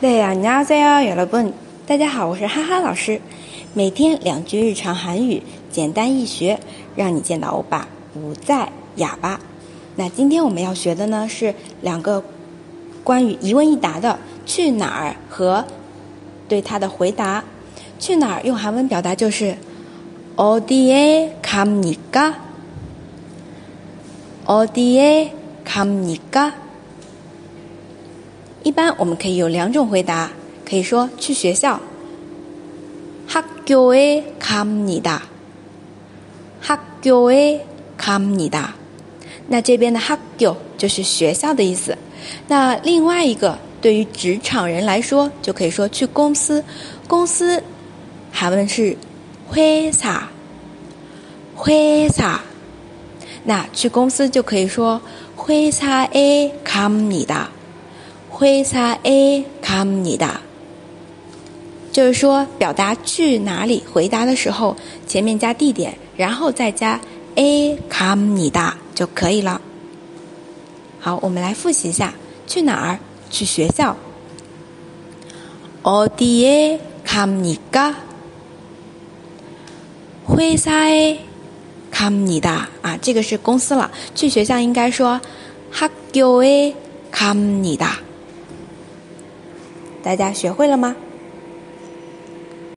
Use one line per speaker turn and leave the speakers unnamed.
对呀，你好，在呀，有了不？大家好，我是哈哈老师。每天两句日常韩语，简单易学，让你见到欧巴不再哑巴。那今天我们要学的呢是两个关于一问一答的去哪儿和对他的回答。去哪儿用韩文表达就是어디에갑니 까？ 어디에갑니 까？ 一般我们可以有两种回答，可以说去学校，학교에갑니 다， 학교에갑니 다。 那这边的학교就是学校的意思。那另外一个对于职场人来说，就可以说去公司，公司韩文是회사 회사。 那去公司就可以说회사에갑니 다。 회사에갑니 다， 就是说表达去哪里回答的时候，前面加地点，然后再加에갑니다 就可以了。好，我们来复习一下：去哪儿？去学校。어디에갑니 까？ 회사에갑니다啊，这个是公司了。去学校应该说학교에갑니 다。 大家学会了吗？